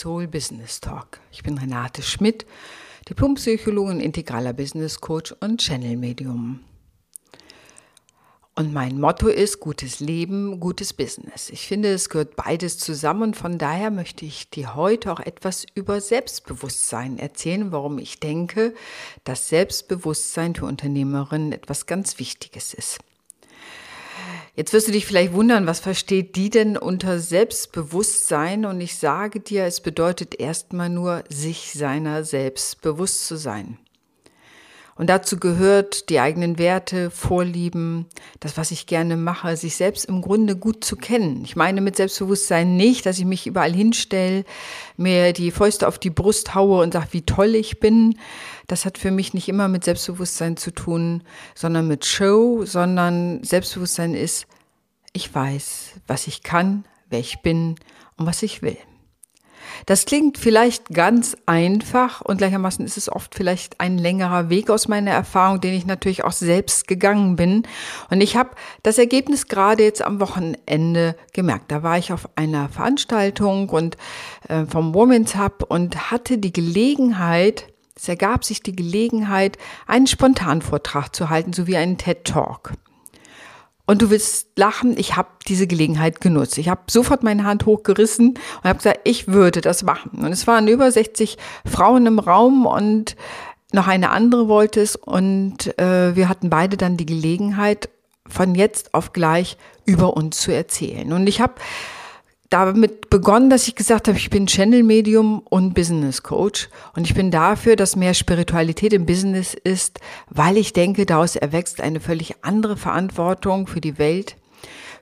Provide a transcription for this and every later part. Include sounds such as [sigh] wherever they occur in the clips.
Soul Business Talk. Ich bin Renate Schmidt, Diplompsychologin, integraler Business Coach und Channel Medium. Und mein Motto ist gutes Leben, gutes Business. Ich finde, es gehört beides zusammen und von daher möchte ich dir heute auch etwas über Selbstbewusstsein erzählen, warum ich denke, dass Selbstbewusstsein für Unternehmerinnen etwas ganz Wichtiges ist. Jetzt wirst du dich vielleicht wundern, was versteht die denn unter Selbstbewusstsein? Und ich sage dir, es bedeutet erstmal nur, sich seiner selbst bewusst zu sein. Und dazu gehört die eigenen Werte, Vorlieben, das, was ich gerne mache, sich selbst im Grunde gut zu kennen. Ich meine mit Selbstbewusstsein nicht, dass ich mich überall hinstelle, mir die Fäuste auf die Brust haue und sage, wie toll ich bin. Das hat für mich nicht immer mit Selbstbewusstsein zu tun, sondern mit Show, sondern Selbstbewusstsein ist, ich weiß, was ich kann, wer ich bin und was ich will. Das klingt vielleicht ganz einfach und gleichermaßen ist es oft vielleicht ein längerer Weg aus meiner Erfahrung, den ich natürlich auch selbst gegangen bin. Und ich habe das Ergebnis gerade jetzt am Wochenende gemerkt. Da war ich auf einer Veranstaltung und äh, vom Women's Hub und hatte die Gelegenheit, es ergab sich die Gelegenheit, einen Spontanvortrag zu halten, sowie einen TED Talk. Und du willst lachen, ich habe diese Gelegenheit genutzt. Ich habe sofort meine Hand hochgerissen und habe gesagt, ich würde das machen. Und es waren über 60 Frauen im Raum und noch eine andere wollte es. Und äh, wir hatten beide dann die Gelegenheit, von jetzt auf gleich über uns zu erzählen. Und ich habe damit begonnen, dass ich gesagt habe, ich bin Channel Medium und Business Coach. Und ich bin dafür, dass mehr Spiritualität im Business ist, weil ich denke, daraus erwächst eine völlig andere Verantwortung für die Welt,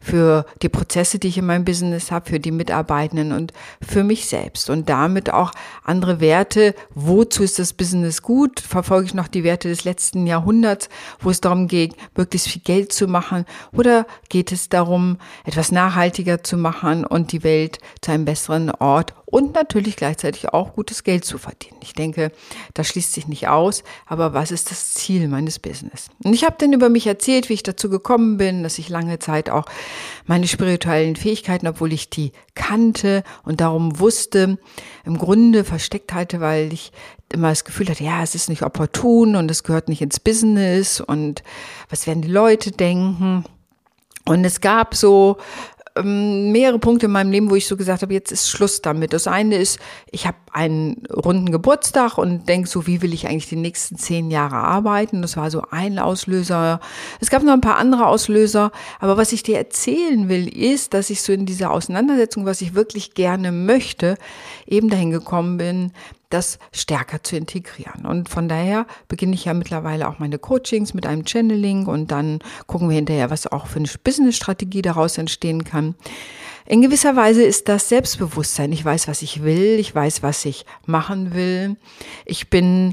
für die Prozesse, die ich in meinem Business habe, für die Mitarbeitenden und für mich selbst und damit auch andere Werte. Wozu ist das Business gut? Verfolge ich noch die Werte des letzten Jahrhunderts, wo es darum geht, möglichst viel Geld zu machen? Oder geht es darum, etwas nachhaltiger zu machen und die Welt zu einem besseren Ort und natürlich gleichzeitig auch gutes Geld zu verdienen. Ich denke, das schließt sich nicht aus, aber was ist das Ziel meines Business? Und ich habe dann über mich erzählt, wie ich dazu gekommen bin, dass ich lange Zeit auch meine spirituellen Fähigkeiten, obwohl ich die kannte und darum wusste, im Grunde versteckt halte, weil ich immer das Gefühl hatte, ja, es ist nicht opportun und es gehört nicht ins Business und was werden die Leute denken? Und es gab so ähm, mehrere Punkte in meinem Leben, wo ich so gesagt habe, jetzt ist Schluss damit. Das eine ist, ich habe einen runden Geburtstag und denke so, wie will ich eigentlich die nächsten zehn Jahre arbeiten? Das war so ein Auslöser. Es gab noch ein paar andere Auslöser, aber was ich dir erzählen will, ist, dass ich so in dieser Auseinandersetzung, was ich wirklich gerne möchte, eben dahin gekommen bin, das stärker zu integrieren. Und von daher beginne ich ja mittlerweile auch meine Coachings mit einem Channeling und dann gucken wir hinterher, was auch für eine Business-Strategie daraus entstehen kann. In gewisser Weise ist das Selbstbewusstsein. Ich weiß, was ich will. Ich weiß, was ich machen will. Ich bin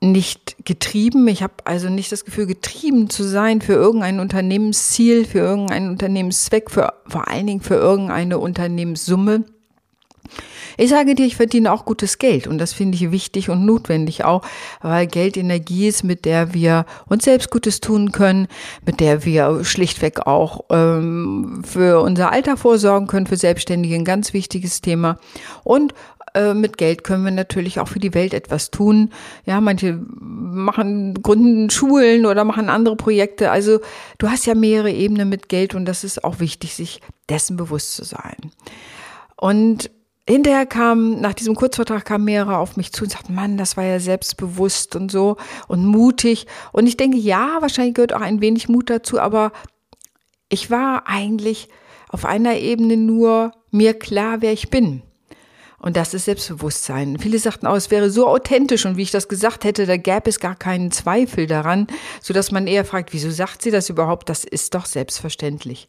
nicht getrieben. Ich habe also nicht das Gefühl, getrieben zu sein für irgendein Unternehmensziel, für irgendeinen Unternehmenszweck, für, vor allen Dingen für irgendeine Unternehmenssumme ich sage dir, ich verdiene auch gutes Geld und das finde ich wichtig und notwendig auch, weil Geld Energie ist, mit der wir uns selbst Gutes tun können, mit der wir schlichtweg auch ähm, für unser Alter vorsorgen können, für Selbstständige ein ganz wichtiges Thema und äh, mit Geld können wir natürlich auch für die Welt etwas tun. Ja, manche machen, gründen Schulen oder machen andere Projekte. Also du hast ja mehrere Ebenen mit Geld und das ist auch wichtig, sich dessen bewusst zu sein. Und hinterher kam, nach diesem Kurzvertrag kamen mehrere auf mich zu und sagten, Mann, das war ja selbstbewusst und so und mutig. Und ich denke, ja, wahrscheinlich gehört auch ein wenig Mut dazu, aber ich war eigentlich auf einer Ebene nur mir klar, wer ich bin. Und das ist Selbstbewusstsein. Viele sagten auch, es wäre so authentisch und wie ich das gesagt hätte, da gäbe es gar keinen Zweifel daran, so dass man eher fragt, wieso sagt sie das überhaupt? Das ist doch selbstverständlich.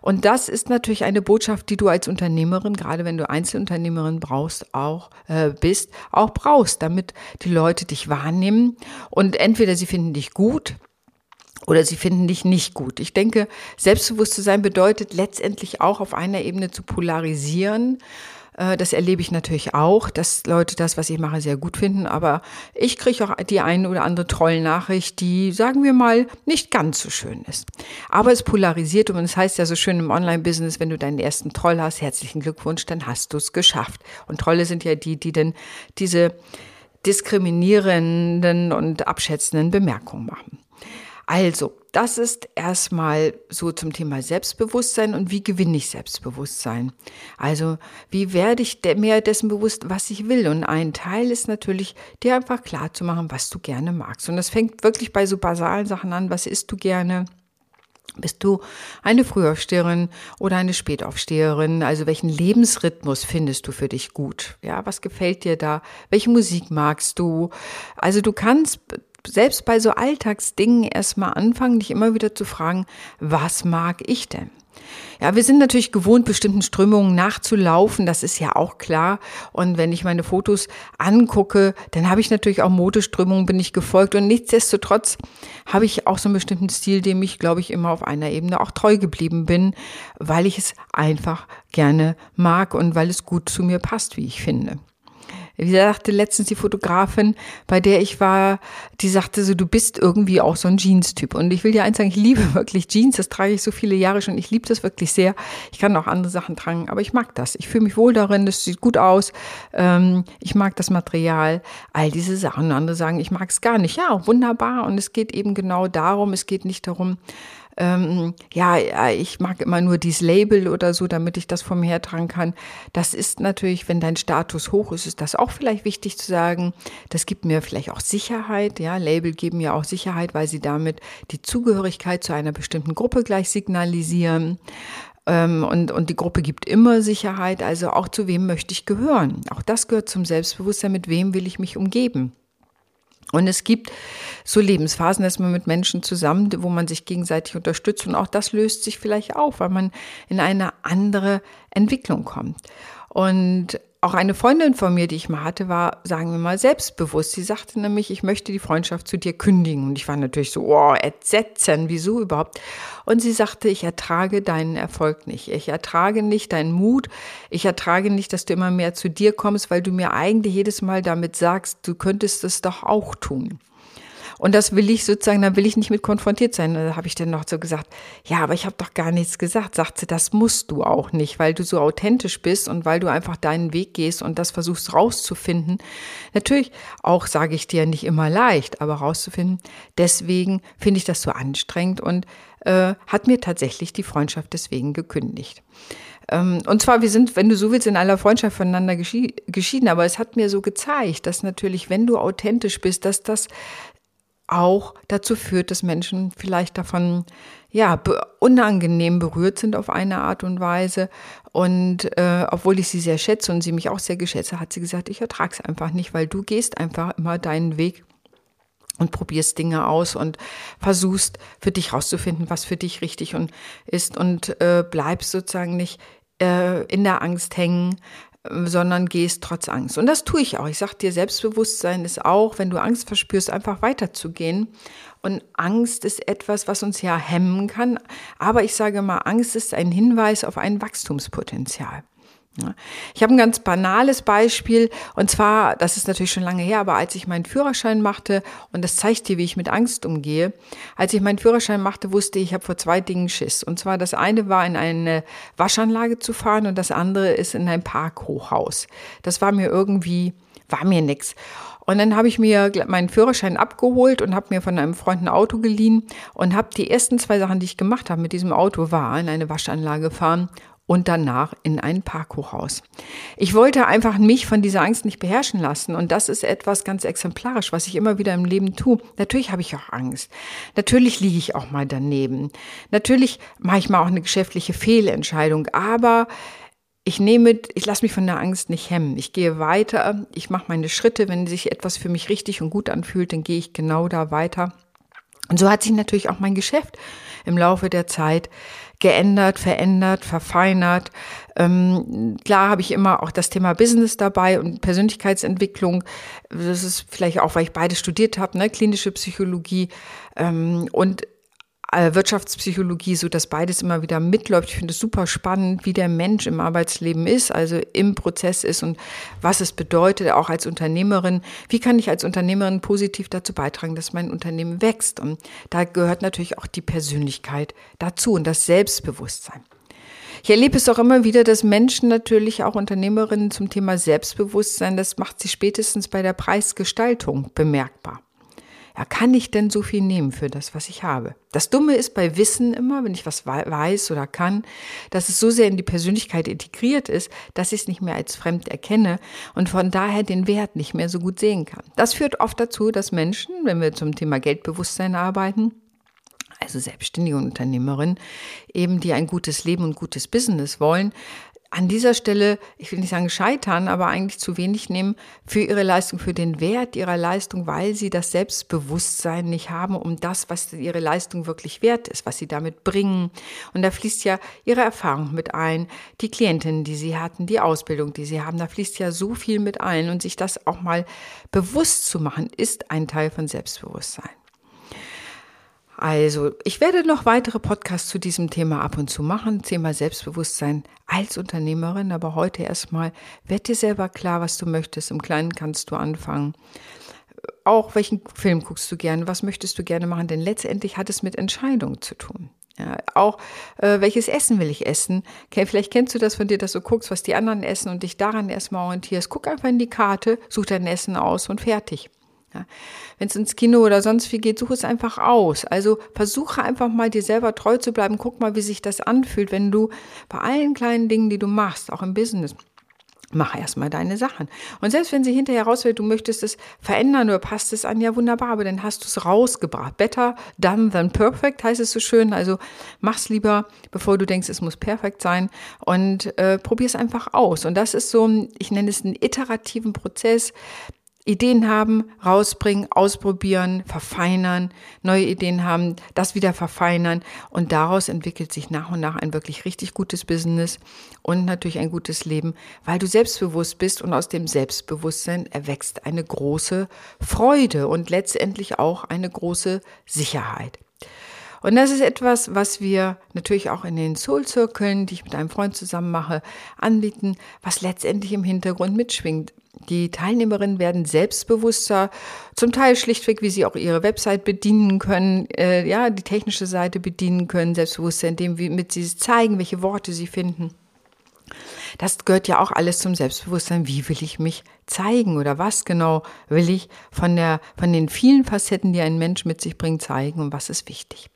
Und das ist natürlich eine Botschaft, die du als Unternehmerin, gerade wenn du Einzelunternehmerin brauchst, auch äh, bist, auch brauchst, damit die Leute dich wahrnehmen und entweder sie finden dich gut oder sie finden dich nicht gut. Ich denke, selbstbewusst zu sein bedeutet letztendlich auch auf einer Ebene zu polarisieren das erlebe ich natürlich auch, dass Leute das, was ich mache, sehr gut finden. Aber ich kriege auch die eine oder andere Trollnachricht, die, sagen wir mal, nicht ganz so schön ist. Aber es polarisiert und es heißt ja so schön im Online-Business, wenn du deinen ersten Troll hast, herzlichen Glückwunsch, dann hast du es geschafft. Und Trolle sind ja die, die denn diese diskriminierenden und abschätzenden Bemerkungen machen. Also, das ist erstmal so zum Thema Selbstbewusstsein und wie gewinne ich Selbstbewusstsein. Also, wie werde ich mehr dessen bewusst, was ich will? Und ein Teil ist natürlich, dir einfach klar zu machen, was du gerne magst. Und das fängt wirklich bei so basalen Sachen an. Was isst du gerne? Bist du eine Frühaufsteherin oder eine Spätaufsteherin? Also welchen Lebensrhythmus findest du für dich gut? Ja, was gefällt dir da? Welche Musik magst du? Also du kannst selbst bei so Alltagsdingen erstmal anfangen, dich immer wieder zu fragen, was mag ich denn? Ja, wir sind natürlich gewohnt, bestimmten Strömungen nachzulaufen, das ist ja auch klar. Und wenn ich meine Fotos angucke, dann habe ich natürlich auch Modeströmungen, bin ich gefolgt. Und nichtsdestotrotz habe ich auch so einen bestimmten Stil, dem ich, glaube ich, immer auf einer Ebene auch treu geblieben bin, weil ich es einfach gerne mag und weil es gut zu mir passt, wie ich finde. Wie sagte letztens die Fotografin, bei der ich war, die sagte so, du bist irgendwie auch so ein Jeans-Typ. Und ich will dir eins sagen, ich liebe [laughs] wirklich Jeans. Das trage ich so viele Jahre schon. Ich liebe das wirklich sehr. Ich kann auch andere Sachen tragen, aber ich mag das. Ich fühle mich wohl darin. Das sieht gut aus. Ähm, ich mag das Material. All diese Sachen. Andere sagen, ich mag es gar nicht. Ja, wunderbar. Und es geht eben genau darum. Es geht nicht darum, ähm, ja, ich mag immer nur dieses Label oder so, damit ich das vom her tragen kann. Das ist natürlich, wenn dein Status hoch ist, ist das auch vielleicht wichtig zu sagen. Das gibt mir vielleicht auch Sicherheit. Ja, Label geben ja auch Sicherheit, weil sie damit die Zugehörigkeit zu einer bestimmten Gruppe gleich signalisieren. Ähm, und, und die Gruppe gibt immer Sicherheit. Also auch zu wem möchte ich gehören? Auch das gehört zum Selbstbewusstsein. Mit wem will ich mich umgeben? Und es gibt so Lebensphasen, dass man mit Menschen zusammen, wo man sich gegenseitig unterstützt. Und auch das löst sich vielleicht auf, weil man in eine andere Entwicklung kommt. Und auch eine Freundin von mir, die ich mal hatte, war, sagen wir mal, selbstbewusst. Sie sagte nämlich, ich möchte die Freundschaft zu dir kündigen. Und ich war natürlich so, oh, entsetzen, wieso überhaupt? Und sie sagte, ich ertrage deinen Erfolg nicht. Ich ertrage nicht deinen Mut. Ich ertrage nicht, dass du immer mehr zu dir kommst, weil du mir eigentlich jedes Mal damit sagst, du könntest es doch auch tun. Und das will ich sozusagen, da will ich nicht mit konfrontiert sein. Da habe ich dann noch so gesagt, ja, aber ich habe doch gar nichts gesagt. Sagt sie, das musst du auch nicht, weil du so authentisch bist und weil du einfach deinen Weg gehst und das versuchst rauszufinden. Natürlich auch sage ich dir nicht immer leicht, aber rauszufinden. Deswegen finde ich das so anstrengend und äh, hat mir tatsächlich die Freundschaft deswegen gekündigt. Ähm, und zwar, wir sind, wenn du so willst, in aller Freundschaft voneinander geschieden, aber es hat mir so gezeigt, dass natürlich, wenn du authentisch bist, dass das auch dazu führt, dass Menschen vielleicht davon ja unangenehm berührt sind auf eine Art und Weise. Und äh, obwohl ich sie sehr schätze und sie mich auch sehr geschätzt hat, hat sie gesagt, ich ertrage es einfach nicht, weil du gehst einfach immer deinen Weg und probierst Dinge aus und versuchst für dich rauszufinden, was für dich richtig und ist und äh, bleibst sozusagen nicht äh, in der Angst hängen, sondern gehst trotz Angst. Und das tue ich auch. Ich sage dir, Selbstbewusstsein ist auch, wenn du Angst verspürst, einfach weiterzugehen. Und Angst ist etwas, was uns ja hemmen kann. Aber ich sage mal, Angst ist ein Hinweis auf ein Wachstumspotenzial. Ich habe ein ganz banales Beispiel und zwar, das ist natürlich schon lange her, aber als ich meinen Führerschein machte und das zeigt dir, wie ich mit Angst umgehe, als ich meinen Führerschein machte, wusste ich, ich habe vor zwei Dingen Schiss. Und zwar das eine war in eine Waschanlage zu fahren und das andere ist in ein Parkhochhaus. Das war mir irgendwie, war mir nix. Und dann habe ich mir meinen Führerschein abgeholt und habe mir von einem Freund ein Auto geliehen und habe die ersten zwei Sachen, die ich gemacht habe mit diesem Auto, war in eine Waschanlage fahren und danach in ein Parkhochhaus. Ich wollte einfach mich von dieser Angst nicht beherrschen lassen und das ist etwas ganz exemplarisch, was ich immer wieder im Leben tue. Natürlich habe ich auch Angst. Natürlich liege ich auch mal daneben. Natürlich mache ich mal auch eine geschäftliche Fehlentscheidung, aber ich nehme, ich lasse mich von der Angst nicht hemmen. Ich gehe weiter, ich mache meine Schritte. Wenn sich etwas für mich richtig und gut anfühlt, dann gehe ich genau da weiter. Und so hat sich natürlich auch mein Geschäft im Laufe der Zeit geändert, verändert, verfeinert. Ähm, klar habe ich immer auch das Thema Business dabei und Persönlichkeitsentwicklung. Das ist vielleicht auch, weil ich beide studiert habe, ne, klinische Psychologie. Ähm, und Wirtschaftspsychologie, so dass beides immer wieder mitläuft. Ich finde es super spannend, wie der Mensch im Arbeitsleben ist, also im Prozess ist und was es bedeutet, auch als Unternehmerin. Wie kann ich als Unternehmerin positiv dazu beitragen, dass mein Unternehmen wächst? Und da gehört natürlich auch die Persönlichkeit dazu und das Selbstbewusstsein. Ich erlebe es auch immer wieder, dass Menschen natürlich auch Unternehmerinnen zum Thema Selbstbewusstsein, das macht sie spätestens bei der Preisgestaltung bemerkbar. Ja, kann ich denn so viel nehmen für das, was ich habe? Das Dumme ist bei Wissen immer, wenn ich was weiß oder kann, dass es so sehr in die Persönlichkeit integriert ist, dass ich es nicht mehr als fremd erkenne und von daher den Wert nicht mehr so gut sehen kann. Das führt oft dazu, dass Menschen, wenn wir zum Thema Geldbewusstsein arbeiten, also selbstständige Unternehmerin, eben die ein gutes Leben und gutes Business wollen, an dieser Stelle, ich will nicht sagen scheitern, aber eigentlich zu wenig nehmen für ihre Leistung, für den Wert ihrer Leistung, weil sie das Selbstbewusstsein nicht haben, um das, was ihre Leistung wirklich wert ist, was sie damit bringen. Und da fließt ja ihre Erfahrung mit ein, die Klientinnen, die sie hatten, die Ausbildung, die sie haben, da fließt ja so viel mit ein und sich das auch mal bewusst zu machen, ist ein Teil von Selbstbewusstsein. Also, ich werde noch weitere Podcasts zu diesem Thema ab und zu machen, Thema Selbstbewusstsein als Unternehmerin, aber heute erstmal, werd dir selber klar, was du möchtest. Im Kleinen kannst du anfangen. Auch welchen Film guckst du gerne, was möchtest du gerne machen, denn letztendlich hat es mit Entscheidungen zu tun. Ja, auch äh, welches Essen will ich essen? Vielleicht kennst du das von dir, dass du guckst, was die anderen essen und dich daran erstmal orientierst. Guck einfach in die Karte, such dein Essen aus und fertig. Ja. Wenn es ins Kino oder sonst wie geht, suche es einfach aus. Also versuche einfach mal dir selber treu zu bleiben. Guck mal, wie sich das anfühlt, wenn du bei allen kleinen Dingen, die du machst, auch im Business, mach erstmal deine Sachen. Und selbst wenn sie hinterher rausfällt, du möchtest es verändern oder passt es an, ja wunderbar, aber dann hast du es rausgebracht. Better done than perfect heißt es so schön. Also mach's lieber, bevor du denkst, es muss perfekt sein und äh, es einfach aus. Und das ist so, ich nenne es einen iterativen Prozess. Ideen haben, rausbringen, ausprobieren, verfeinern, neue Ideen haben, das wieder verfeinern und daraus entwickelt sich nach und nach ein wirklich richtig gutes Business und natürlich ein gutes Leben, weil du selbstbewusst bist und aus dem Selbstbewusstsein erwächst eine große Freude und letztendlich auch eine große Sicherheit. Und das ist etwas, was wir natürlich auch in den Soul-Zirkeln, die ich mit einem Freund zusammen mache, anbieten, was letztendlich im Hintergrund mitschwingt. Die Teilnehmerinnen werden selbstbewusster, zum Teil schlichtweg, wie sie auch ihre Website bedienen können, äh, ja, die technische Seite bedienen können, selbstbewusster, indem mit sie zeigen, welche Worte sie finden. Das gehört ja auch alles zum Selbstbewusstsein. Wie will ich mich zeigen oder was genau will ich von der, von den vielen Facetten, die ein Mensch mit sich bringt, zeigen und was ist wichtig?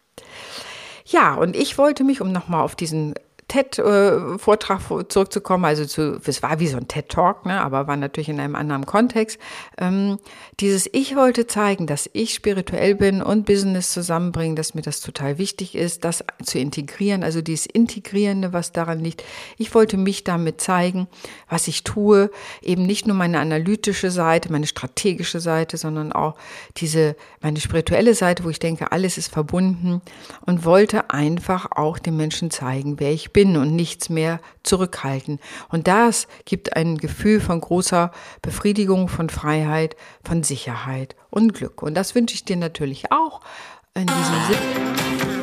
Ja, und ich wollte mich, um nochmal auf diesen TED-Vortrag zurückzukommen, also zu, es war wie so ein TED-Talk, ne, aber war natürlich in einem anderen Kontext. Ähm, dieses Ich wollte zeigen, dass ich spirituell bin und Business zusammenbringen, dass mir das total wichtig ist, das zu integrieren, also dieses Integrierende, was daran liegt. Ich wollte mich damit zeigen, was ich tue, eben nicht nur meine analytische Seite, meine strategische Seite, sondern auch diese, meine spirituelle Seite, wo ich denke, alles ist verbunden und wollte einfach auch den Menschen zeigen, wer ich bin und nichts mehr zurückhalten. Und das gibt ein Gefühl von großer Befriedigung, von Freiheit, von Sicherheit und Glück. Und das wünsche ich dir natürlich auch in diesem Sinne.